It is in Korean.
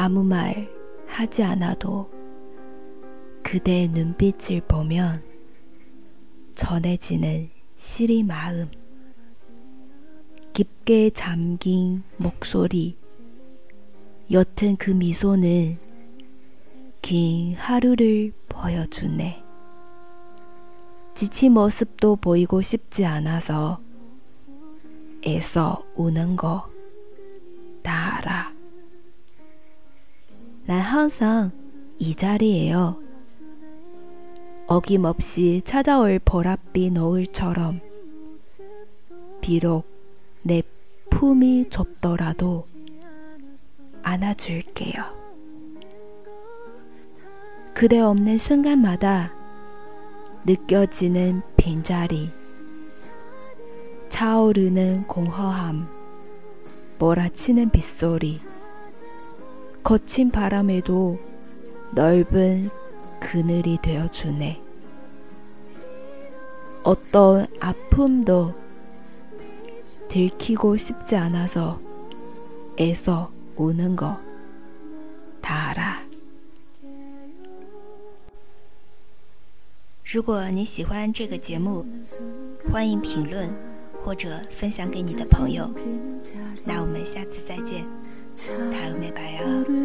아무 말 하지 않아도 그대의 눈빛을 보면 전해지는 시리 마음. 깊게 잠긴 목소리. 옅은 그 미소는 긴 하루를 보여주네. 지친 모습도 보이고 싶지 않아서 애써 우는 거 난 항상 이 자리에요. 어김없이 찾아올 보랏빛 노을처럼 비록 내 품이 좁더라도 안아줄게요. 그대 없는 순간마다 느껴지는 빈자리, 차오르는 공허함, 몰아치는 빗소리, 거친 바람에도 넓은 그늘이 되어주네. 어떤 아픔도 들키고 싶지 않아서 애써 우는 거 다 알아. 如果你喜欢这个节目，欢迎评论或者分享给你的朋友。那我们下次再见，다음에봐요。